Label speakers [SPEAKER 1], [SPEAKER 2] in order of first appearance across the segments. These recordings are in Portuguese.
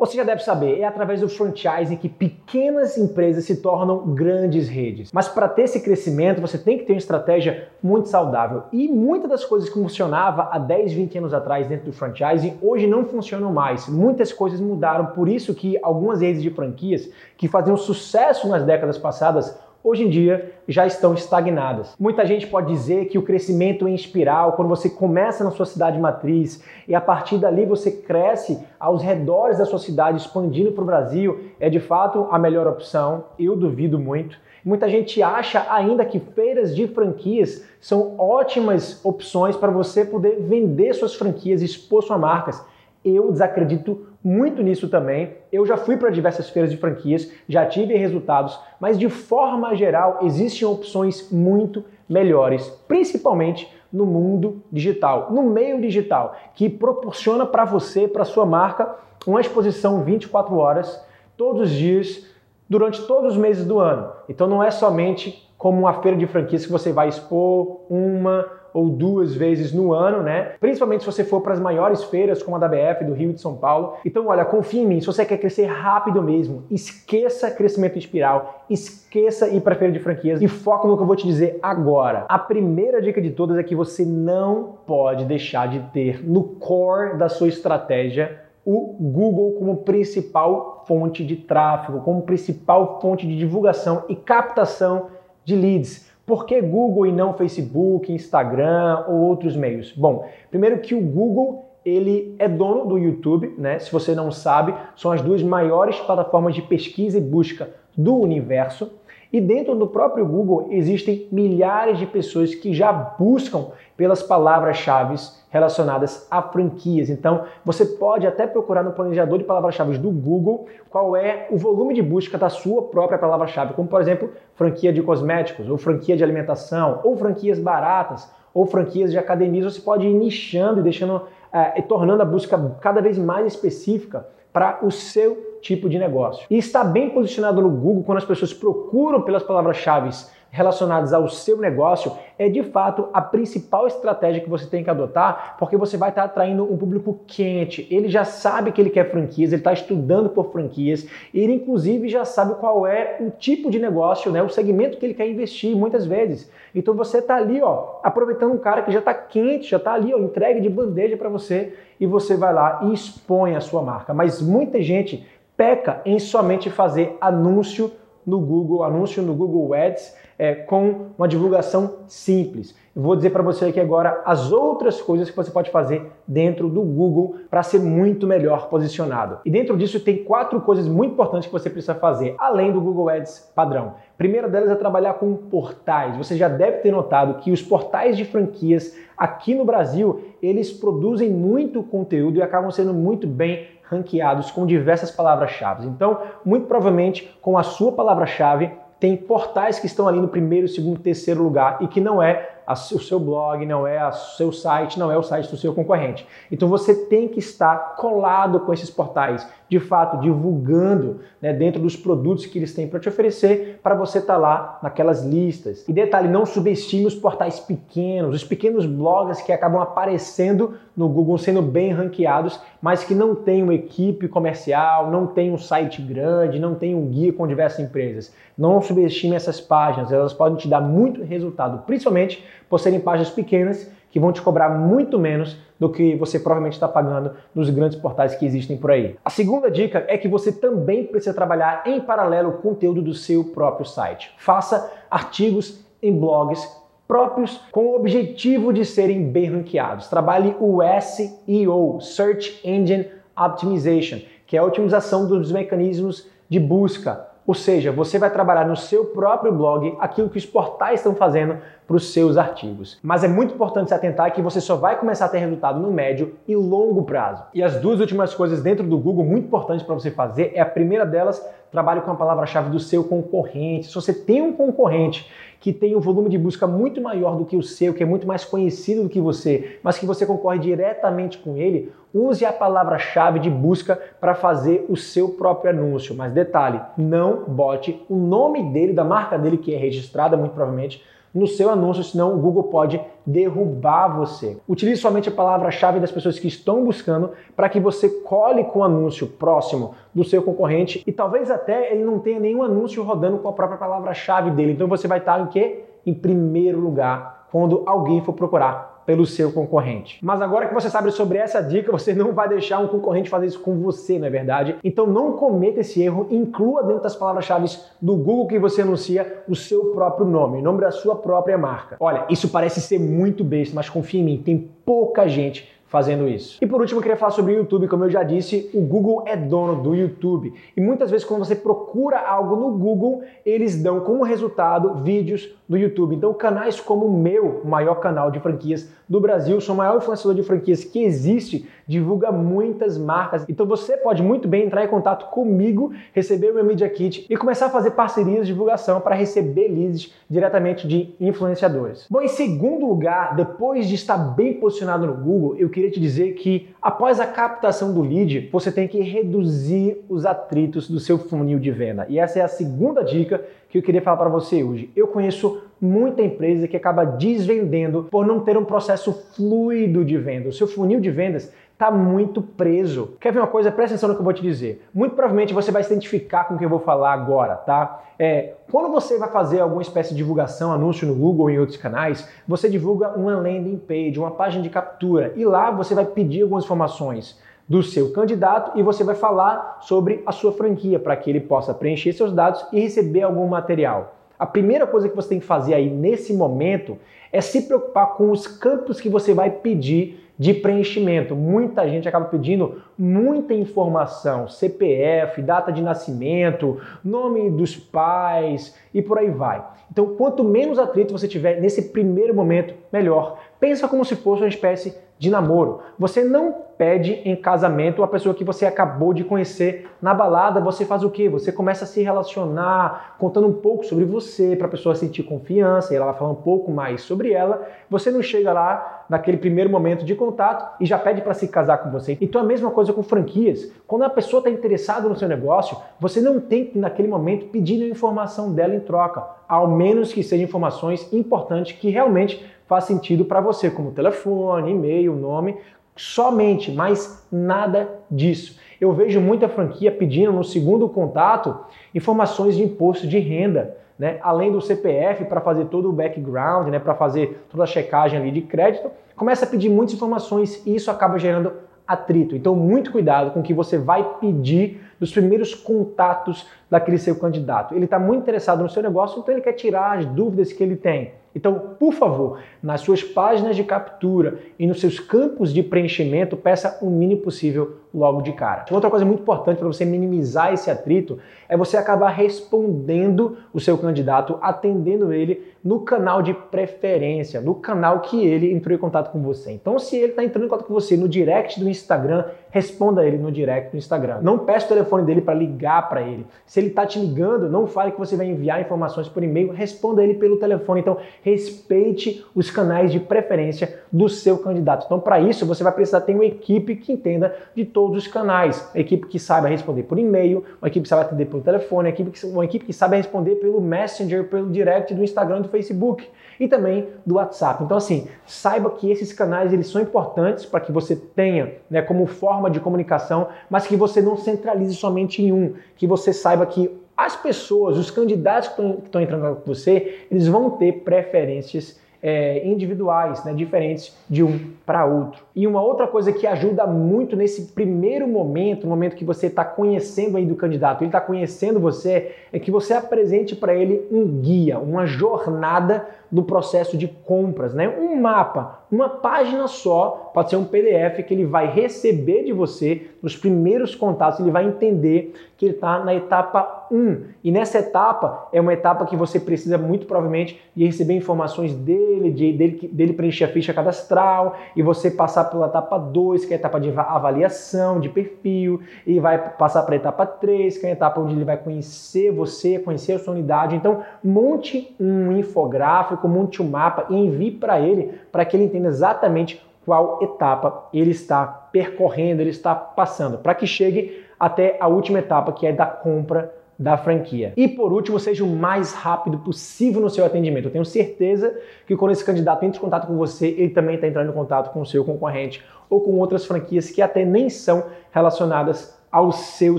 [SPEAKER 1] Você já deve saber, é através do franchising que pequenas empresas se tornam grandes redes. Mas para ter esse crescimento, você tem que ter uma estratégia muito saudável. E muitas das coisas que funcionava há 10, 20 anos atrás dentro do franchising, hoje não funcionam mais. Muitas coisas mudaram, por isso que algumas redes de franquias que faziam sucesso nas décadas passadas hoje em dia já estão estagnadas. Muita gente pode dizer que o crescimento em espiral, quando você começa na sua cidade matriz e a partir dali você cresce aos redores da sua cidade, expandindo para o Brasil, é de fato a melhor opção. Eu duvido muito. Muita gente acha ainda que feiras de franquias são ótimas opções para você poder vender suas franquias e expor suas marcas. Eu desacredito muito nisso também. Eu já fui para diversas feiras de franquias, já tive resultados, mas de forma geral existem opções muito melhores, principalmente no mundo digital, no meio digital, que proporciona para você, para sua marca, uma exposição 24 horas, todos os dias, durante todos os meses do ano. Então não é somente como uma feira de franquias que você vai expor uma ou duas vezes no ano, né? Principalmente se você for para as maiores feiras como a da BF do Rio de São Paulo. Então, olha, confia em mim, se você quer crescer rápido mesmo, esqueça crescimento espiral, esqueça ir para feira de franquias e foca no que eu vou te dizer agora. A primeira dica de todas é que você não pode deixar de ter no core da sua estratégia o Google como principal fonte de tráfego, como principal fonte de divulgação e captação de leads. Por que Google e não Facebook, Instagram ou outros meios? Bom, primeiro que o Google ele é dono do YouTube, né? Se você não sabe, são as duas maiores plataformas de pesquisa e busca do universo. E dentro do próprio Google existem milhares de pessoas que já buscam pelas palavras-chave relacionadas a franquias. Então, você pode até procurar no planejador de palavras-chave do Google qual é o volume de busca da sua própria palavra-chave, como por exemplo, franquia de cosméticos, ou franquia de alimentação, ou franquias baratas, ou franquias de academias. Você pode ir nichando e deixando é, e tornando a busca cada vez mais específica para o seu tipo de negócio. E está bem posicionado no Google quando as pessoas procuram pelas palavras-chave relacionadas ao seu negócio é de fato a principal estratégia que você tem que adotar, porque você vai estar atraindo um público quente. Ele já sabe que ele quer franquias, ele está estudando por franquias, ele inclusive já sabe qual é o tipo de negócio, né, o segmento que ele quer investir muitas vezes. Então você está ali, ó, aproveitando um cara que já está quente, já está ali, ó, entregue de bandeja para você e você vai lá e expõe a sua marca. Mas muita gente peca em somente fazer anúncio no Google, anúncio no Google Ads é, com uma divulgação simples. Eu vou dizer para você aqui agora as outras coisas que você pode fazer dentro do Google para ser muito melhor posicionado. E dentro disso tem quatro coisas muito importantes que você precisa fazer, além do Google Ads padrão. A primeira delas é trabalhar com portais. Você já deve ter notado que os portais de franquias aqui no Brasil, eles produzem muito conteúdo e acabam sendo muito bem ranqueados com diversas palavras-chave. Então, muito provavelmente, com a sua palavra-chave, tem portais que estão ali no primeiro, segundo, terceiro lugar e que não é o seu blog, não é o seu site, não é o site do seu concorrente. Então você tem que estar colado com esses portais, de fato, divulgando né, dentro dos produtos que eles têm para te oferecer, para você estar tá lá naquelas listas. E detalhe, não subestime os portais pequenos, os pequenos blogs que acabam aparecendo no Google sendo bem ranqueados, mas que não tem uma equipe comercial, não tem um site grande, não tem um guia com diversas empresas. Não subestime essas páginas, elas podem te dar muito resultado, principalmente por serem páginas pequenas que vão te cobrar muito menos do que você provavelmente está pagando nos grandes portais que existem por aí. A segunda dica é que você também precisa trabalhar em paralelo o conteúdo do seu próprio site. Faça artigos em blogs próprios com o objetivo de serem bem ranqueados. Trabalhe o SEO, Search Engine Optimization, que é a otimização dos mecanismos de busca. Ou seja, você vai trabalhar no seu próprio blog aquilo que os portais estão fazendo para os seus artigos. Mas é muito importante se atentar que você só vai começar a ter resultado no médio e longo prazo. E as duas últimas coisas dentro do Google muito importantes para você fazer é a primeira delas trabalhe com a palavra-chave do seu concorrente. Se você tem um concorrente que tem um volume de busca muito maior do que o seu, que é muito mais conhecido do que você, mas que você concorre diretamente com ele, use a palavra-chave de busca para fazer o seu próprio anúncio. Mas detalhe, não bote o nome dele, da marca dele que é registrada, muito provavelmente, no seu anúncio, senão o Google pode derrubar você. Utilize somente a palavra-chave das pessoas que estão buscando para que você cole com o anúncio próximo do seu concorrente e talvez até ele não tenha nenhum anúncio rodando com a própria palavra-chave dele. Então você vai estar em? Em primeiro lugar quando alguém for procurar pelo seu concorrente. Mas agora que você sabe sobre essa dica, você não vai deixar um concorrente fazer isso com você, não é verdade? Então não cometa esse erro, inclua dentro das palavras-chave do Google que você anuncia o seu próprio nome, o nome da sua própria marca. Olha, isso parece ser muito besta, mas confia em mim, tem pouca gente fazendo isso. E por último, eu queria falar sobre o YouTube. Como eu já disse, o Google é dono do YouTube. E muitas vezes, quando você procura algo no Google, eles dão como resultado vídeos do YouTube. Então, canais como o meu, maior canal de franquias do Brasil, sou o maior influenciador de franquias que existe, divulga muitas marcas. Então, você pode muito bem entrar em contato comigo, receber o meu Media Kit e começar a fazer parcerias de divulgação para receber leads diretamente de influenciadores. Bom, em segundo lugar, depois de estar bem posicionado no Google, eu queria te dizer que após a captação do lead, você tem que reduzir os atritos do seu funil de venda. E essa é a segunda dica que eu queria falar para você hoje. Eu conheço muita empresa que acaba desvendendo por não ter um processo fluido de venda. O seu funil de vendas está muito preso. Quer ver uma coisa? Presta atenção no que eu vou te dizer. Muito provavelmente você vai se identificar com o que eu vou falar agora, tá? É, quando você vai fazer alguma espécie de divulgação, anúncio no Google ou em outros canais, você divulga uma landing page, uma página de captura, e lá você vai pedir algumas informações do seu candidato e você vai falar sobre a sua franquia para que ele possa preencher seus dados e receber algum material. A primeira coisa que você tem que fazer aí nesse momento é se preocupar com os campos que você vai pedir de preenchimento. Muita gente acaba pedindo muita informação, CPF, data de nascimento, nome dos pais e por aí vai. Então, quanto menos atrito você tiver nesse primeiro momento, melhor. Pensa como se fosse uma espécie de namoro. Você não pede em casamento a pessoa que você acabou de conhecer na balada. Você faz o quê? Você começa a se relacionar, contando um pouco sobre você, para a pessoa sentir confiança e ela vai falar um pouco mais sobre ela. Você não chega lá naquele primeiro momento de contato e já pede para se casar com você. Então a mesma coisa com franquias. Quando a pessoa está interessada no seu negócio, você não tem que naquele momento pedir informação dela em troca, ao menos que sejam informações importantes que realmente faz sentido para você, como telefone, e-mail, nome, somente, mas nada disso. Eu vejo muita franquia pedindo no segundo contato informações de imposto de renda, né? além do CPF para fazer todo o background, né? para fazer toda a checagem ali de crédito, começa a pedir muitas informações e isso acaba gerando atrito. Então, muito cuidado com o que você vai pedir dos primeiros contatos daquele seu candidato. Ele está muito interessado no seu negócio, então ele quer tirar as dúvidas que ele tem. Então, por favor, nas suas páginas de captura e nos seus campos de preenchimento, peça o mínimo possível logo de cara. Outra coisa muito importante para você minimizar esse atrito é você acabar respondendo o seu candidato, atendendo ele no canal de preferência, no canal que ele entrou em contato com você. Então, se ele está entrando em contato com você no direct do Instagram, responda ele no direct do Instagram. Não peça o telefone dele para ligar para ele. Se ele está te ligando, não fale que você vai enviar informações por e-mail, responda ele pelo telefone. Então, respeite os canais de preferência do seu candidato. Então, para isso, você vai precisar ter uma equipe que entenda de todos os canais. Uma equipe que saiba responder por e-mail, uma equipe que saiba atender pelo telefone, uma equipe que, uma equipe que saiba responder pelo Messenger, pelo direct do Instagram do Facebook e também do WhatsApp. Então, assim, saiba que esses canais eles são importantes para que você tenha né, como forma de comunicação, mas que você não centralize somente em um, que você saiba que as pessoas, os candidatos que estão entrando com você, eles vão ter preferências é, individuais, né, diferentes de um para outro. E uma outra coisa que ajuda muito nesse primeiro momento, no momento que você está conhecendo aí do candidato, ele está conhecendo você, é que você apresente para ele um guia, uma jornada do processo de compras, né? Um mapa, uma página só, pode ser um PDF que ele vai receber de você nos primeiros contatos, ele vai entender que ele está na etapa 1. E nessa etapa é uma etapa que você precisa muito provavelmente de receber informações dele, de, dele, dele preencher a ficha cadastral e você passar pela etapa 2, que é a etapa de avaliação de perfil, e vai passar para a etapa 3, que é a etapa onde ele vai conhecer você, conhecer a sua unidade. Então, monte um infográfico, monte um mapa e envie para ele para que ele entenda exatamente qual etapa ele está percorrendo, ele está passando, para que chegue até a última etapa, que é da compra da franquia. E por último, seja o mais rápido possível no seu atendimento. Eu tenho certeza que quando esse candidato entra em contato com você, ele também está entrando em contato com o seu concorrente ou com outras franquias que até nem são relacionadas ao seu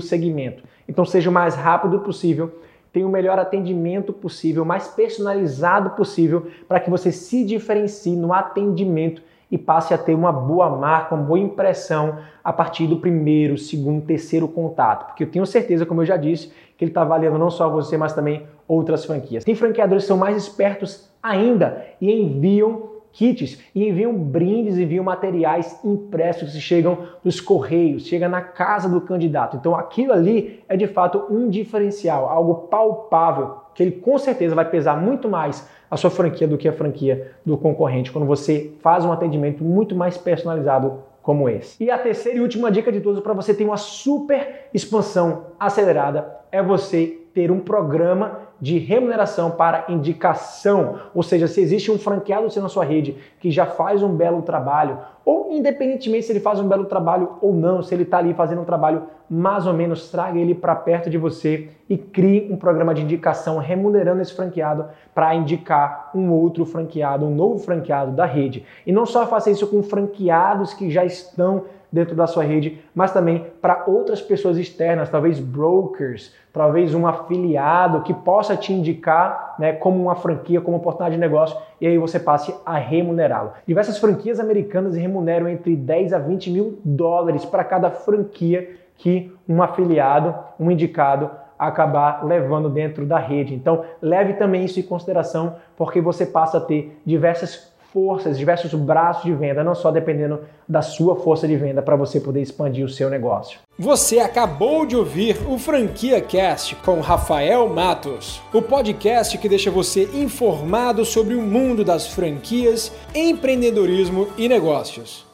[SPEAKER 1] segmento. Então seja o mais rápido possível, tenha o melhor atendimento possível, mais personalizado possível, para que você se diferencie no atendimento e passe a ter uma boa marca, uma boa impressão a partir do primeiro, segundo, terceiro contato. Porque eu tenho certeza, como eu já disse, que ele está avaliando não só você, mas também outras franquias. Tem franqueadores que são mais espertos ainda e enviam kits e enviam brindes, enviam materiais impressos que chegam nos correios, chega na casa do candidato. Então aquilo ali é de fato um diferencial, algo palpável que ele com certeza vai pesar muito mais a sua franquia do que a franquia do concorrente quando você faz um atendimento muito mais personalizado como esse. E a terceira e última dica de todos para você ter uma super expansão acelerada é você ter um programa de remuneração para indicação, ou seja, se existe um franqueado na sua rede que já faz um belo trabalho, ou independentemente se ele faz um belo trabalho ou não, se ele está ali fazendo um trabalho mais ou menos, traga ele para perto de você e crie um programa de indicação remunerando esse franqueado para indicar um outro franqueado, um novo franqueado da rede. E não só faça isso com franqueados que já estão dentro da sua rede, mas também para outras pessoas externas, talvez brokers, talvez um afiliado que possa te indicar né, como uma franquia, como oportunidade de negócio, e aí você passe a remunerá-lo. Diversas franquias americanas remuneram entre 10 a 20 mil dólares para cada franquia que um afiliado, um indicado, acabar levando dentro da rede. Então, leve também isso em consideração, porque você passa a ter diversas forças, diversos braços de venda, não só dependendo da sua força de venda para você poder expandir o seu negócio.
[SPEAKER 2] Você acabou de ouvir o Franquia Cast com Rafael Matos, o podcast que deixa você informado sobre o mundo das franquias, empreendedorismo e negócios.